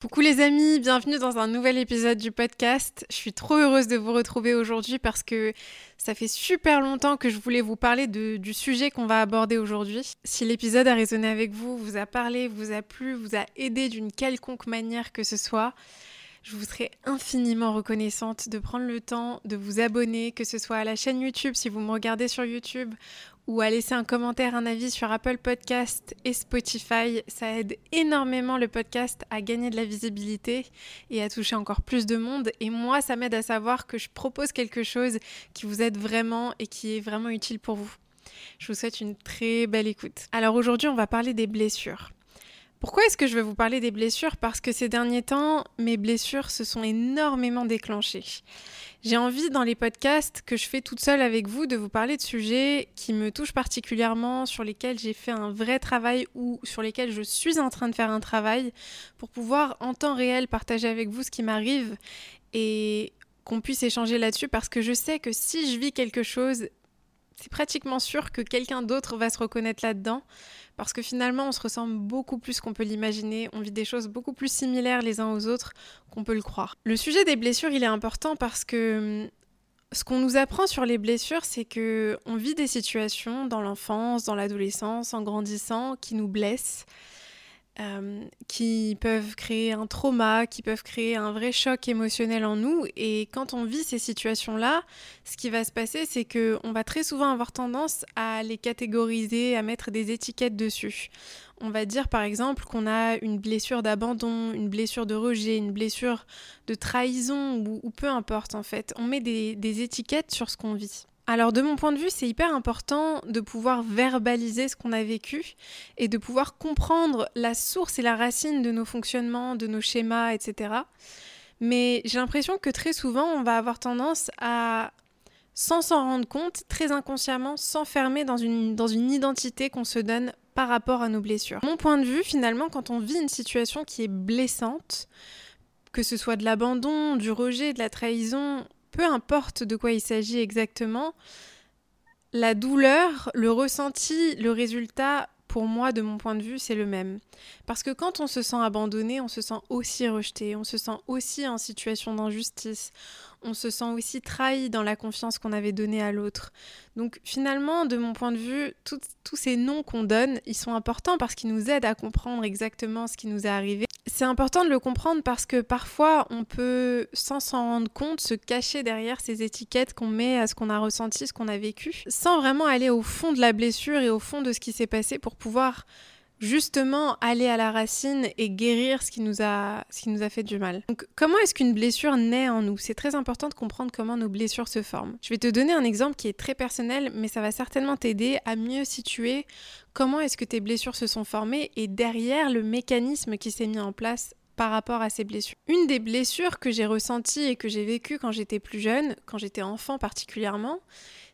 Coucou les amis, bienvenue dans un nouvel épisode du podcast. Je suis trop heureuse de vous retrouver aujourd'hui parce que ça fait super longtemps que je voulais vous parler du sujet qu'on va aborder aujourd'hui. Si l'épisode a résonné avec vous, vous a parlé, vous a plu, vous a aidé d'une quelconque manière que ce soit, je vous serais infiniment reconnaissante de prendre le temps de vous abonner, que ce soit à la chaîne YouTube si vous me regardez sur YouTube ou à laisser un commentaire, un avis sur Apple Podcast et Spotify. Ça aide énormément le podcast à gagner de la visibilité et à toucher encore plus de monde. Et moi, ça m'aide à savoir que je propose quelque chose qui vous aide vraiment et qui est vraiment utile pour vous. Je vous souhaite une très belle écoute. Alors aujourd'hui, on va parler des blessures. Pourquoi est-ce que je veux vous parler des blessures? Parce que ces derniers temps, mes blessures se sont énormément déclenchées. J'ai envie dans les podcasts que je fais toute seule avec vous de vous parler de sujets qui me touchent particulièrement, sur lesquels j'ai fait un vrai travail ou sur lesquels je suis en train de faire un travail pour pouvoir en temps réel partager avec vous ce qui m'arrive et qu'on puisse échanger là-dessus parce que je sais que si je vis quelque chose, c'est pratiquement sûr que quelqu'un d'autre va se reconnaître là-dedans parce que finalement on se ressemble beaucoup plus qu'on peut l'imaginer, on vit des choses beaucoup plus similaires les uns aux autres qu'on peut le croire. Le sujet des blessures, il est important parce que hum, ce qu'on nous apprend sur les blessures, c'est que on vit des situations dans l'enfance, dans l'adolescence, en grandissant, qui nous blessent, euh, qui peuvent créer un trauma, qui peuvent créer un vrai choc émotionnel en nous. Et quand on vit ces situations-là, ce qui va se passer, c'est que on va très souvent avoir tendance à les catégoriser, à mettre des étiquettes dessus. On va dire par exemple qu'on a une blessure d'abandon, une blessure de rejet, une blessure de trahison ou, peu importe en fait. On met des étiquettes sur ce qu'on vit. Alors de mon point de vue, c'est hyper important de pouvoir verbaliser ce qu'on a vécu et de pouvoir comprendre la source et la racine de nos fonctionnements, de nos schémas, etc. Mais j'ai l'impression que très souvent, on va avoir tendance à, sans s'en rendre compte, très inconsciemment, s'enfermer dans une, dans une identité qu'on se donne par rapport à nos blessures. Mon point de vue, finalement, quand on vit une situation qui est blessante, que ce soit de l'abandon, du rejet, de la trahison peu importe de quoi il s'agit exactement, la douleur, le ressenti, le résultat, pour moi, de mon point de vue, c'est le même. Parce que quand on se sent abandonné, on se sent aussi rejeté, on se sent aussi en situation d'injustice, on se sent aussi trahi dans la confiance qu'on avait donnée à l'autre. Donc finalement, de mon point de vue, tous ces noms qu'on donne, ils sont importants parce qu'ils nous aident à comprendre exactement ce qui nous est arrivé. C'est important de le comprendre parce que parfois on peut, sans s'en rendre compte, se cacher derrière ces étiquettes qu'on met à ce qu'on a ressenti, ce qu'on a vécu, sans vraiment aller au fond de la blessure et au fond de ce qui s'est passé pour pouvoir justement aller à la racine et guérir ce qui nous a, ce qui nous a fait du mal. Donc comment est-ce qu'une blessure naît en nous? C'est très important de comprendre comment nos blessures se forment. Je vais te donner un exemple qui est très personnel, mais ça va certainement t'aider à mieux situer comment est-ce que tes blessures se sont formées et derrière le mécanisme qui s'est mis en place par rapport à ces blessures. Une des blessures que j'ai ressenties et que j'ai vécues quand j'étais plus jeune, quand j'étais enfant particulièrement,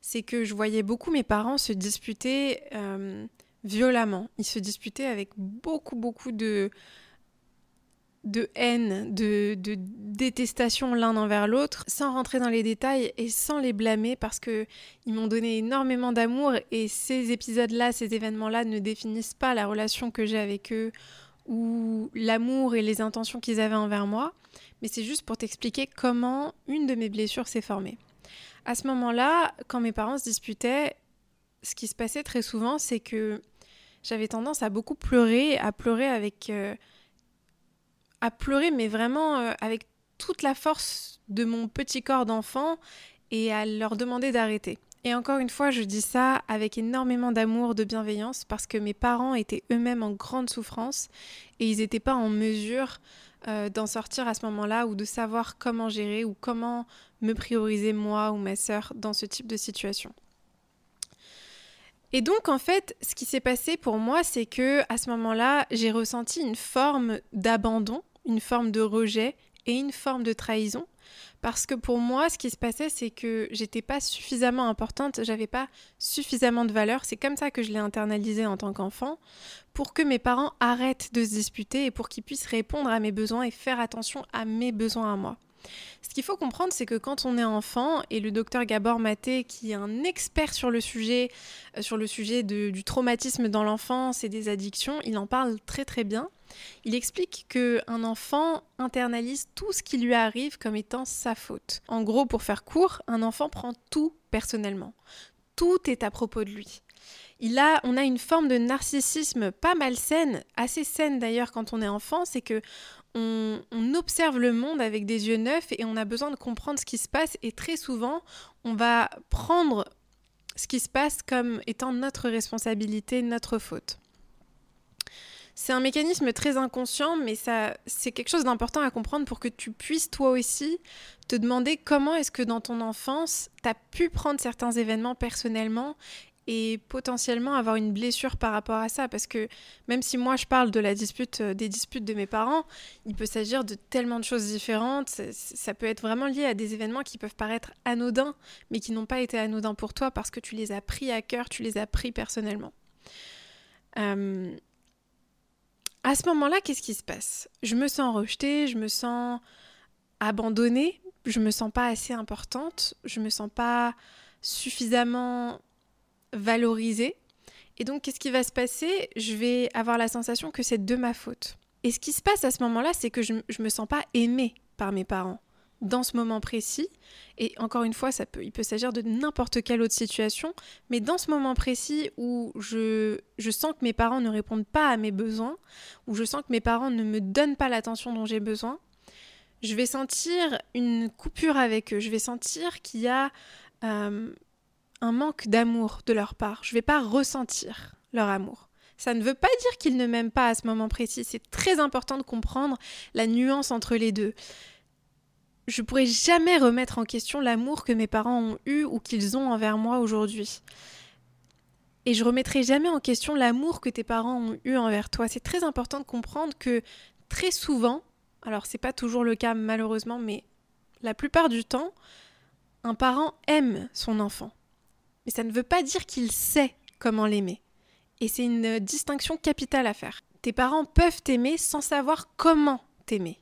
c'est que je voyais beaucoup mes parents se disputer euh, violemment. Ils se disputaient avec beaucoup, beaucoup de, de haine, de, de détestation l'un envers l'autre, sans rentrer dans les détails et sans les blâmer parce que ils m'ont donné énormément d'amour et ces épisodes-là, ces événements-là ne définissent pas la relation que j'ai avec eux ou l'amour et les intentions qu'ils avaient envers moi, mais c'est juste pour t'expliquer comment une de mes blessures s'est formée. À ce moment-là, quand mes parents se disputaient, ce qui se passait très souvent, c'est que j'avais tendance à beaucoup pleurer, à pleurer avec... Euh, à pleurer, mais vraiment euh, avec toute la force de mon petit corps d'enfant et à leur demander d'arrêter. Et encore une fois, je dis ça avec énormément d'amour, de bienveillance, parce que mes parents étaient eux-mêmes en grande souffrance et ils n'étaient pas en mesure euh, d'en sortir à ce moment-là ou de savoir comment gérer ou comment me prioriser moi ou ma sœur dans ce type de situation. Et donc en fait, ce qui s'est passé pour moi, c'est que à ce moment-là, j'ai ressenti une forme d'abandon, une forme de rejet et une forme de trahison parce que pour moi, ce qui se passait, c'est que j'étais pas suffisamment importante, j'avais pas suffisamment de valeur. C'est comme ça que je l'ai internalisé en tant qu'enfant, pour que mes parents arrêtent de se disputer et pour qu'ils puissent répondre à mes besoins et faire attention à mes besoins à moi. Ce qu'il faut comprendre, c'est que quand on est enfant, et le docteur Gabor Maté, qui est un expert sur le sujet, euh, sur le sujet du traumatisme dans l'enfance et des addictions, il en parle très très bien. Il explique que un enfant internalise tout ce qui lui arrive comme étant sa faute. En gros, pour faire court, un enfant prend tout personnellement. Tout est à propos de lui. Il a, on a une forme de narcissisme pas malsaine, assez saine d'ailleurs quand on est enfant, c'est que on, observe le monde avec des yeux neufs et on a besoin de comprendre ce qui se passe et très souvent on va prendre ce qui se passe comme étant notre responsabilité, notre faute. C'est un mécanisme très inconscient, mais ça, c'est quelque chose d'important à comprendre pour que tu puisses toi aussi te demander comment est-ce que dans ton enfance, tu as pu prendre certains événements personnellement et potentiellement avoir une blessure par rapport à ça. Parce que même si moi je parle de la dispute euh, des disputes de mes parents, il peut s'agir de tellement de choses différentes, ça, peut être vraiment lié à des événements qui peuvent paraître anodins mais qui n'ont pas été anodins pour toi parce que tu les as pris à cœur, tu les as pris personnellement. Euh, à ce moment-là, qu'est-ce qui se passe? Je me sens rejetée, je me sens abandonnée, je me sens pas assez importante, je me sens pas suffisamment valorisée. Et donc, qu'est-ce qui va se passer? Je vais avoir la sensation que c'est de ma faute. Et ce qui se passe à ce moment-là, c'est que je ne me sens pas aimée par mes parents dans ce moment précis. Et encore une fois, ça peut, il peut s'agir de n'importe quelle autre situation, mais dans ce moment précis où je, je sens que mes parents ne répondent pas à mes besoins, où je sens que mes parents ne me donnent pas l'attention dont j'ai besoin, je vais sentir une coupure avec eux. Je vais sentir qu'il y a euh, un manque d'amour de leur part. Je ne vais pas ressentir leur amour. Ça ne veut pas dire qu'ils ne m'aiment pas à ce moment précis. C'est très important de comprendre la nuance entre les deux je pourrais jamais remettre en question l'amour que mes parents ont eu ou qu'ils ont envers moi aujourd'hui. Et je remettrai jamais en question l'amour que tes parents ont eu envers toi. C'est très important de comprendre que très souvent, alors c'est pas toujours le cas malheureusement, mais la plupart du temps, un parent aime son enfant. Mais ça ne veut pas dire qu'il sait comment l'aimer. Et c'est une distinction capitale à faire. Tes parents peuvent t'aimer sans savoir comment t'aimer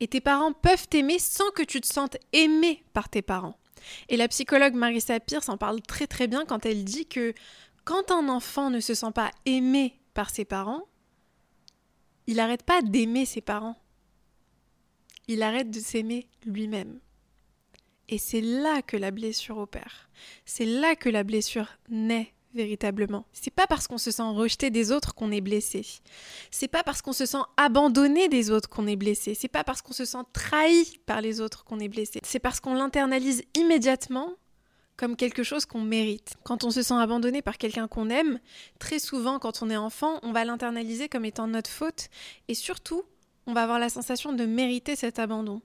et tes parents peuvent t'aimer sans que tu te sentes aimé par tes parents. Et la psychologue Marissa Pierce en parle très très bien quand elle dit que quand un enfant ne se sent pas aimé par ses parents, il n'arrête pas d'aimer ses parents. Il arrête de s'aimer lui-même. Et c'est là que la blessure opère. C'est là que la blessure naît véritablement. C'est pas parce qu'on se sent rejeté des autres qu'on est blessé. C'est pas parce qu'on se sent abandonné des autres qu'on est blessé. C'est pas parce qu'on se sent trahi par les autres qu'on est blessé. C'est parce qu'on l'internalise immédiatement comme quelque chose qu'on mérite. Quand on se sent abandonné par quelqu'un qu'on aime, très souvent quand on est enfant, on va l'internaliser comme étant notre faute et surtout, on va avoir la sensation de mériter cet abandon.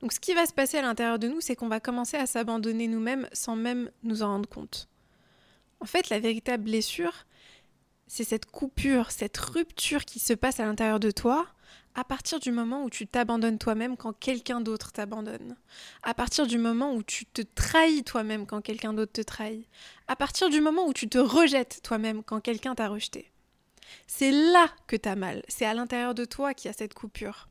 Donc ce qui va se passer à l'intérieur de nous, c'est qu'on va commencer à s'abandonner nous-mêmes sans même nous en rendre compte. En fait, la véritable blessure, c'est cette coupure, cette rupture qui se passe à l'intérieur de toi à partir du moment où tu t'abandonnes toi-même quand quelqu'un d'autre t'abandonne. À partir du moment où tu te trahis toi-même quand quelqu'un d'autre te trahit. À partir du moment où tu te rejettes toi-même quand quelqu'un t'a rejeté. C'est là que t'as mal. C'est à l'intérieur de toi qu'il y a cette coupure.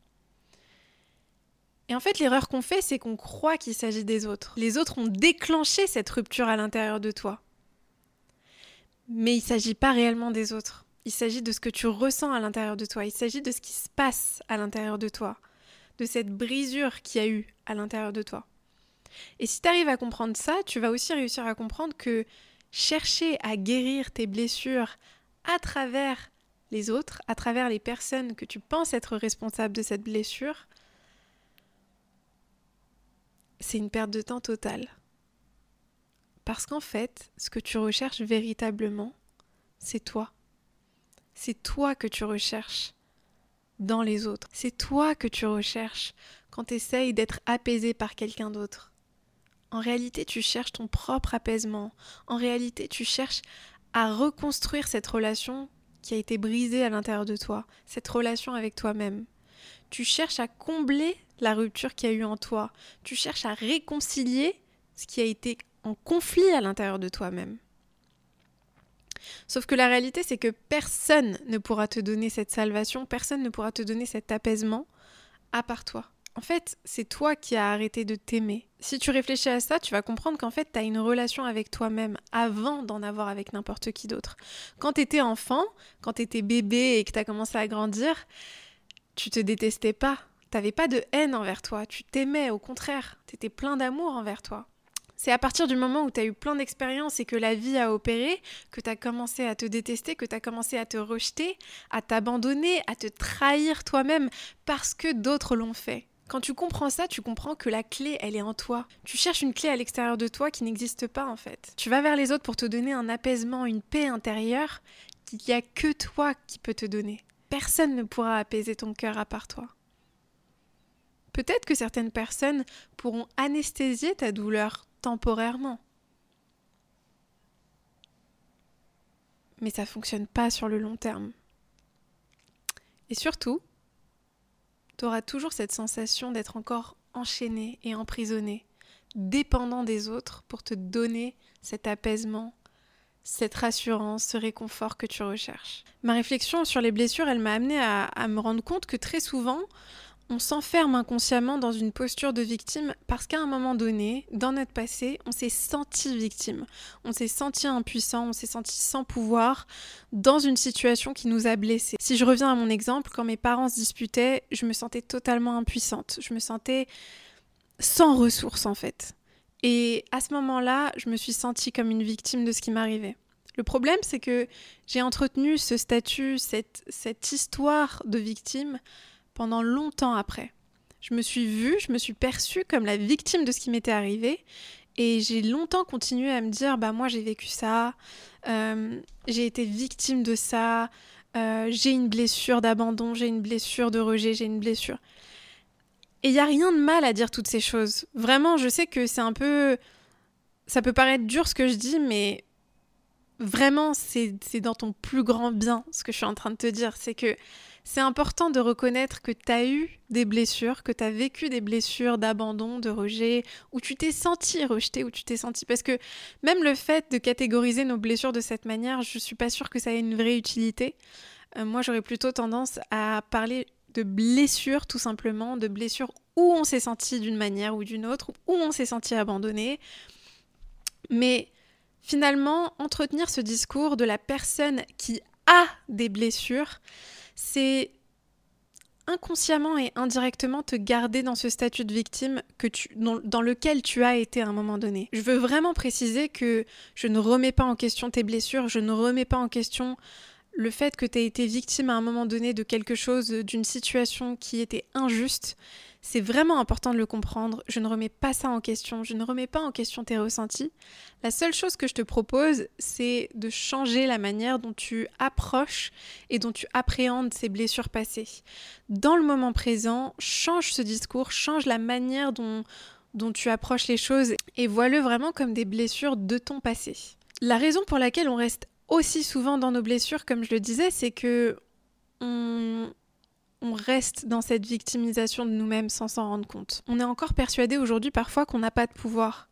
Et en fait, l'erreur qu'on fait, c'est qu'on croit qu'il s'agit des autres. Les autres ont déclenché cette rupture à l'intérieur de toi. Mais il ne s'agit pas réellement des autres. Il s'agit de ce que tu ressens à l'intérieur de toi. Il s'agit de ce qui se passe à l'intérieur de toi. De cette brisure qu'il y a eu à l'intérieur de toi. Et si tu arrives à comprendre ça, tu vas aussi réussir à comprendre que chercher à guérir tes blessures à travers les autres, à travers les personnes que tu penses être responsables de cette blessure, c'est une perte de temps totale. Parce qu'en fait, ce que tu recherches véritablement, c'est toi. C'est toi que tu recherches dans les autres. C'est toi que tu recherches quand tu essayes d'être apaisé par quelqu'un d'autre. En réalité, tu cherches ton propre apaisement. En réalité, tu cherches à reconstruire cette relation qui a été brisée à l'intérieur de toi, cette relation avec toi-même. Tu cherches à combler la rupture qu'il y a eu en toi. Tu cherches à réconcilier ce qui a été en conflit à l'intérieur de toi-même. Sauf que la réalité, c'est que personne ne pourra te donner cette salvation, personne ne pourra te donner cet apaisement à part toi. En fait, c'est toi qui as arrêté de t'aimer. Si tu réfléchis à ça, tu vas comprendre qu'en fait, tu as une relation avec toi-même avant d'en avoir avec n'importe qui d'autre. Quand tu étais enfant, quand tu étais bébé et que tu as commencé à grandir, tu te détestais pas. T'avais pas de haine envers toi. Tu t'aimais, au contraire. T'étais plein d'amour envers toi. C'est à partir du moment où tu as eu plein d'expériences et que la vie a opéré, que tu as commencé à te détester, que tu as commencé à te rejeter, à t'abandonner, à te trahir toi-même parce que d'autres l'ont fait. Quand tu comprends ça, tu comprends que la clé, elle est en toi. Tu cherches une clé à l'extérieur de toi qui n'existe pas en fait. Tu vas vers les autres pour te donner un apaisement, une paix intérieure qu'il n'y a que toi qui peut te donner. Personne ne pourra apaiser ton cœur à part toi. Peut-être que certaines personnes pourront anesthésier ta douleur temporairement. Mais ça fonctionne pas sur le long terme. Et surtout, tu auras toujours cette sensation d'être encore enchaîné et emprisonné, dépendant des autres pour te donner cet apaisement, cette rassurance, ce réconfort que tu recherches. Ma réflexion sur les blessures, elle m'a amené à, à, me rendre compte que très souvent, on s'enferme inconsciemment dans une posture de victime parce qu'à un moment donné, dans notre passé, on s'est senti victime, on s'est senti impuissant, on s'est senti sans pouvoir dans une situation qui nous a blessés. Si je reviens à mon exemple, quand mes parents se disputaient, je me sentais totalement impuissante, je me sentais sans ressources en fait. Et à ce moment-là, je me suis sentie comme une victime de ce qui m'arrivait. Le problème, c'est que j'ai entretenu ce statut, cette, histoire de victime pendant longtemps après. Je me suis vue, je me suis perçue comme la victime de ce qui m'était arrivé et j'ai longtemps continué à me dire bah moi j'ai vécu ça, euh, j'ai été victime de ça, euh, j'ai une blessure d'abandon, j'ai une blessure de rejet, j'ai une blessure. Et il n'y a rien de mal à dire toutes ces choses. Vraiment, je sais que c'est un peu... Ça peut paraître dur ce que je dis, mais vraiment, c'est dans ton plus grand bien ce que je suis en train de te dire. C'est que c'est important de reconnaître que tu as eu des blessures, que tu as vécu des blessures d'abandon, de rejet, où tu t'es senti rejeté, où tu t'es senti... Parce que même le fait de catégoriser nos blessures de cette manière, je suis pas sûre que ça ait une vraie utilité. Euh, moi, j'aurais plutôt tendance à parler de blessures, tout simplement, de blessures où on s'est senti d'une manière ou d'une autre, où on s'est senti abandonné. Mais finalement, entretenir ce discours de la personne qui a des blessures, c'est inconsciemment et indirectement te garder dans ce statut de victime que tu, dans, lequel tu as été à un moment donné. Je veux vraiment préciser que je ne remets pas en question tes blessures, je ne remets pas en question le fait que tu aies été victime à un moment donné de quelque chose, d'une situation qui était injuste. C'est vraiment important de le comprendre. Je ne remets pas ça en question. Je ne remets pas en question tes ressentis. La seule chose que je te propose, c'est de changer la manière dont tu approches et dont tu appréhendes ces blessures passées. Dans le moment présent, change ce discours, change la manière dont, tu approches les choses et vois-le vraiment comme des blessures de ton passé. La raison pour laquelle on reste aussi souvent dans nos blessures, comme je le disais, c'est que on, reste dans cette victimisation de nous-mêmes sans s'en rendre compte. On est encore persuadé aujourd'hui parfois qu'on n'a pas de pouvoir.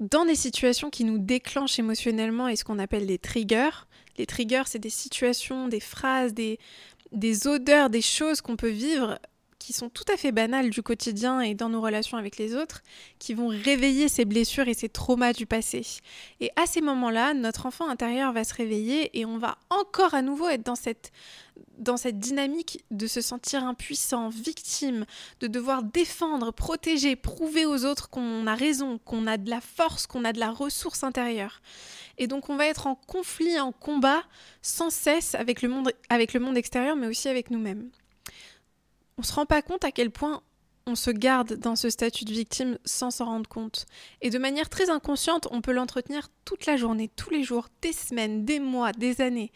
Dans des situations qui nous déclenchent émotionnellement et ce qu'on appelle des triggers, les triggers c'est des situations, des phrases, des odeurs, des choses qu'on peut vivre qui sont tout à fait banales du quotidien et dans nos relations avec les autres, qui vont réveiller ces blessures et ces traumas du passé. Et à ces moments-là, notre enfant intérieur va se réveiller et on va encore à nouveau être dans cette, dans cette dynamique de se sentir impuissant, victime, de devoir défendre, protéger, prouver aux autres qu'on a raison, qu'on a de la force, qu'on a de la ressource intérieure. Et donc on va être en conflit, en combat sans cesse avec le monde, avec le monde extérieur, mais aussi avec nous-mêmes on se rend pas compte à quel point on se garde dans ce statut de victime sans s'en rendre compte. Et de manière très inconsciente, on peut l'entretenir toute la journée, tous les jours, des semaines, des mois, des années.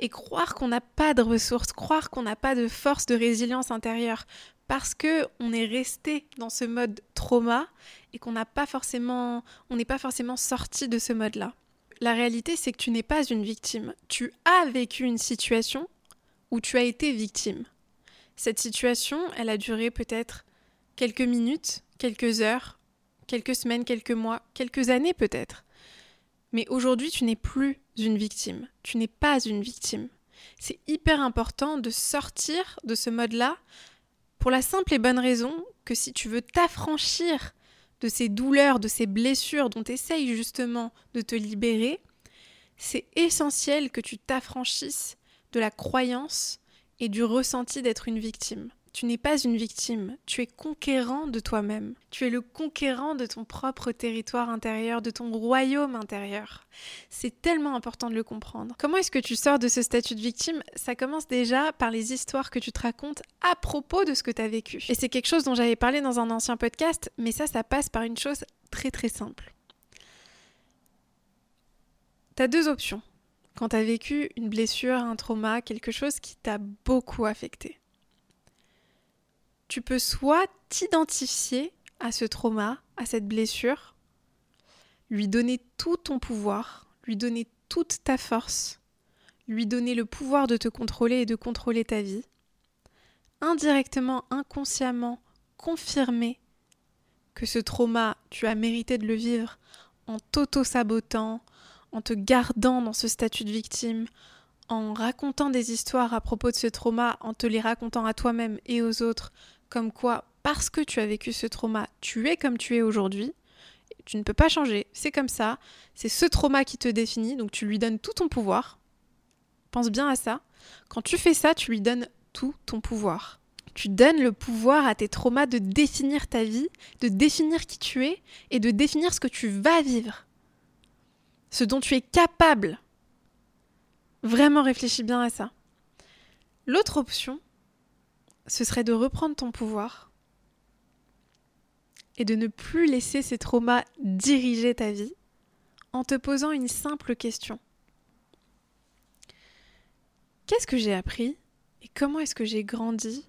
Et croire qu'on n'a pas de ressources, croire qu'on n'a pas de force de résilience intérieure parce que on est resté dans ce mode trauma et qu'on n'a pas forcément on n'est pas forcément sorti de ce mode-là. La réalité c'est que tu n'es pas une victime. Tu as vécu une situation où tu as été victime. Cette situation, elle a duré peut-être quelques minutes, quelques heures, quelques semaines, quelques mois, quelques années peut-être. Mais aujourd'hui, tu n'es plus une victime. Tu n'es pas une victime. C'est hyper important de sortir de ce mode-là pour la simple et bonne raison que si tu veux t'affranchir de ces douleurs, de ces blessures dont tu essayes justement de te libérer, c'est essentiel que tu t'affranchisses de la croyance et du ressenti d'être une victime. Tu n'es pas une victime, tu es conquérant de toi-même. Tu es le conquérant de ton propre territoire intérieur, de ton royaume intérieur. C'est tellement important de le comprendre. Comment est-ce que tu sors de ce statut de victime? Ça commence déjà par les histoires que tu te racontes à propos de ce que tu as vécu. Et c'est quelque chose dont j'avais parlé dans un ancien podcast, mais ça, ça passe par une chose très très simple. Tu as deux options quand tu as vécu une blessure, un trauma, quelque chose qui t'a beaucoup affecté tu peux soit t'identifier à ce trauma, à cette blessure, lui donner tout ton pouvoir, lui donner toute ta force, lui donner le pouvoir de te contrôler et de contrôler ta vie, indirectement, inconsciemment, confirmer que ce trauma, tu as mérité de le vivre en t'auto-sabotant, en te gardant dans ce statut de victime, en racontant des histoires à propos de ce trauma, en te les racontant à toi-même et aux autres, comme quoi, parce que tu as vécu ce trauma, tu es comme tu es aujourd'hui. Tu ne peux pas changer, c'est comme ça. C'est ce trauma qui te définit, donc tu lui donnes tout ton pouvoir. Pense bien à ça. Quand tu fais ça, tu lui donnes tout ton pouvoir. Tu donnes le pouvoir à tes traumas de définir ta vie, de définir qui tu es et de définir ce que tu vas vivre. Ce dont tu es capable. Vraiment réfléchis bien à ça. L'autre option, ce serait de reprendre ton pouvoir et de ne plus laisser ces traumas diriger ta vie en te posant une simple question. Qu'est-ce que j'ai appris et comment est-ce que j'ai grandi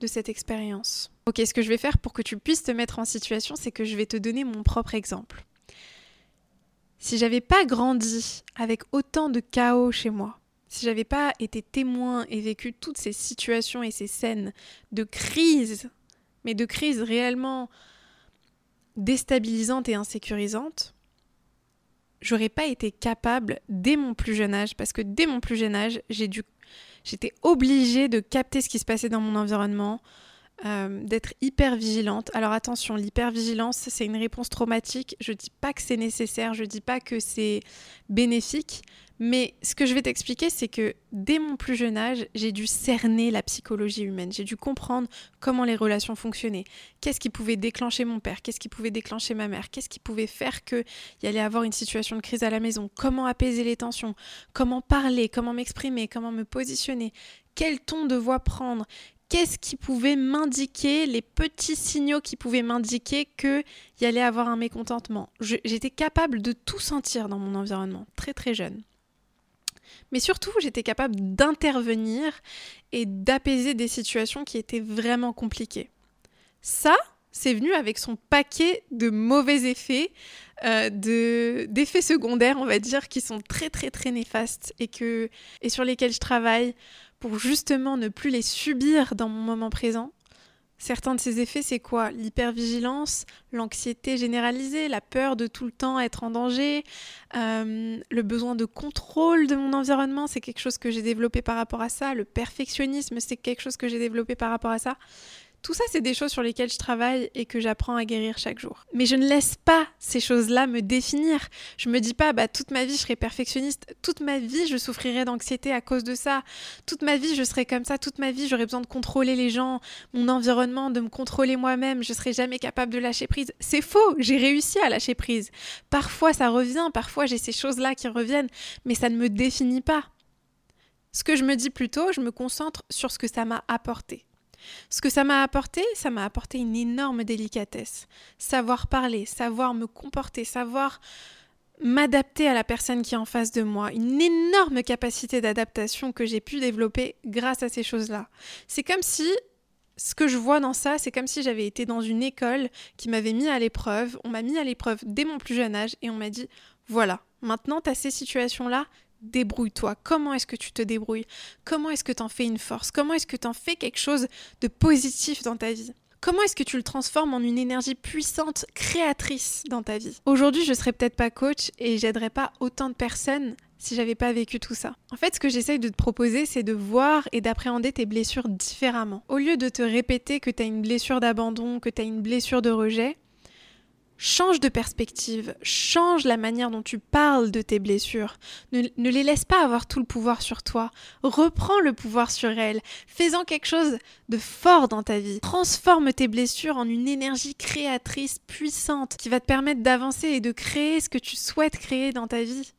de cette expérience? Ok, ce que je vais faire pour que tu puisses te mettre en situation, c'est que je vais te donner mon propre exemple. Si j'avais pas grandi avec autant de chaos chez moi, si j'avais pas été témoin et vécu toutes ces situations et ces scènes de crise, mais de crise réellement déstabilisantes et insécurisantes, j'aurais pas été capable dès mon plus jeune âge, parce que dès mon plus jeune âge, j'étais obligée de capter ce qui se passait dans mon environnement, euh, d'être hyper vigilante. Alors attention, l'hypervigilance, c'est une réponse traumatique. Je dis pas que c'est nécessaire, je dis pas que c'est bénéfique, mais ce que je vais t'expliquer, c'est que dès mon plus jeune âge, j'ai dû cerner la psychologie humaine. J'ai dû comprendre comment les relations fonctionnaient. Qu'est-ce qui pouvait déclencher mon père? Qu'est-ce qui pouvait déclencher ma mère? Qu'est-ce qui pouvait faire qu'il y allait avoir une situation de crise à la maison? Comment apaiser les tensions? Comment parler? Comment m'exprimer? Comment me positionner? Quel ton de voix prendre? Qu'est-ce qui pouvait m'indiquer, les petits signaux qui pouvaient m'indiquer qu'il y allait avoir un mécontentement J'étais capable de tout sentir dans mon environnement, très très jeune. Mais surtout, j'étais capable d'intervenir et d'apaiser des situations qui étaient vraiment compliquées. Ça, c'est venu avec son paquet de mauvais effets, euh, d'effets secondaires, on va dire, qui sont très très très néfastes et, et sur lesquels je travaille pour justement ne plus les subir dans mon moment présent. Certains de ces effets, c'est quoi? L'hypervigilance, l'anxiété généralisée, la peur de tout le temps être en danger, euh, le besoin de contrôle de mon environnement, c'est quelque chose que j'ai développé par rapport à ça, le perfectionnisme, c'est quelque chose que j'ai développé par rapport à ça. Tout ça, c'est des choses sur lesquelles je travaille et que j'apprends à guérir chaque jour. Mais je ne laisse pas ces choses-là me définir. Je me dis pas, bah, toute ma vie, je serai perfectionniste. Toute ma vie, je souffrirai d'anxiété à cause de ça. Toute ma vie, je serai comme ça. Toute ma vie, j'aurai besoin de contrôler les gens, mon environnement, de me contrôler moi-même. Je serai jamais capable de lâcher prise. C'est faux. J'ai réussi à lâcher prise. Parfois, ça revient. Parfois, j'ai ces choses-là qui reviennent. Mais ça ne me définit pas. Ce que je me dis plutôt, je me concentre sur ce que ça m'a apporté. Ce que ça m'a apporté, ça m'a apporté une énorme délicatesse. Savoir parler, savoir me comporter, savoir m'adapter à la personne qui est en face de moi, une énorme capacité d'adaptation que j'ai pu développer grâce à ces choses-là. C'est comme si ce que je vois dans ça, c'est comme si j'avais été dans une école qui m'avait mis à l'épreuve, on m'a mis à l'épreuve dès mon plus jeune âge et on m'a dit voilà, maintenant tu as ces situations-là, débrouille-toi. Comment est-ce que tu te débrouilles? Comment est-ce que tu en fais une force? Comment est-ce que tu en fais quelque chose de positif dans ta vie? Comment est-ce que tu le transformes en une énergie puissante, créatrice dans ta vie? Aujourd'hui, je serais peut-être pas coach et j'aiderais pas autant de personnes si j'avais pas vécu tout ça. En fait, ce que j'essaye de te proposer, c'est de voir et d'appréhender tes blessures différemment. Au lieu de te répéter que tu as une blessure d'abandon, que tu as une blessure de rejet, Change de perspective, change la manière dont tu parles de tes blessures. Ne, les laisse pas avoir tout le pouvoir sur toi. Reprends le pouvoir sur elles. Fais-en quelque chose de fort dans ta vie. Transforme tes blessures en une énergie créatrice puissante qui va te permettre d'avancer et de créer ce que tu souhaites créer dans ta vie.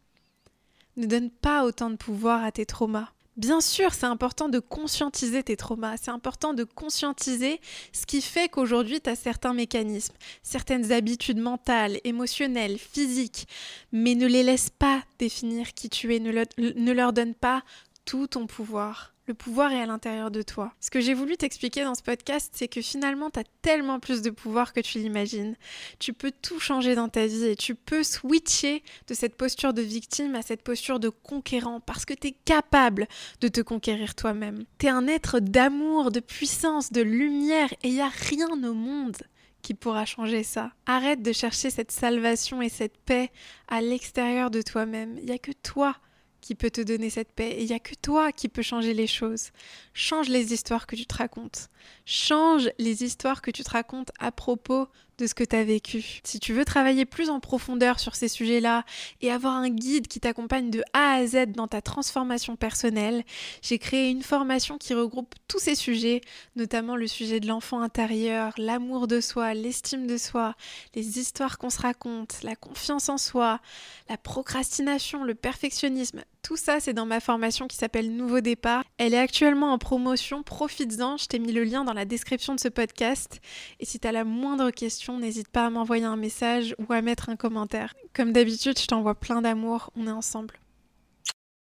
Ne donne pas autant de pouvoir à tes traumas. Bien sûr, c'est important de conscientiser tes traumas, c'est important de conscientiser ce qui fait qu'aujourd'hui tu as certains mécanismes, certaines habitudes mentales, émotionnelles, physiques, mais ne les laisse pas définir qui tu es, ne, ne leur donne pas tout ton pouvoir. Le pouvoir est à l'intérieur de toi. Ce que j'ai voulu t'expliquer dans ce podcast, c'est que finalement, tu as tellement plus de pouvoir que tu l'imagines. Tu peux tout changer dans ta vie et tu peux switcher de cette posture de victime à cette posture de conquérant parce que tu es capable de te conquérir toi-même. Tu es un être d'amour, de puissance, de lumière et il n'y a rien au monde qui pourra changer ça. Arrête de chercher cette salvation et cette paix à l'extérieur de toi-même. Il n'y a que toi qui peut te donner cette paix et il n'y a que toi qui peux changer les choses. Change les histoires que tu te racontes. Change les histoires que tu te racontes à propos de ce que tu as vécu. Si tu veux travailler plus en profondeur sur ces sujets-là et avoir un guide qui t'accompagne de A à Z dans ta transformation personnelle, j'ai créé une formation qui regroupe tous ces sujets, notamment le sujet de l'enfant intérieur, l'amour de soi, l'estime de soi, les histoires qu'on se raconte, la confiance en soi, la procrastination, le perfectionnisme. Tout ça, c'est dans ma formation qui s'appelle Nouveau Départ. Elle est actuellement en promotion, profites-en, je t'ai mis le lien dans la description de ce podcast. Et si tu as la moindre question, n'hésite pas à m'envoyer un message ou à mettre un commentaire. Comme d'habitude, je t'envoie plein d'amour, on est ensemble.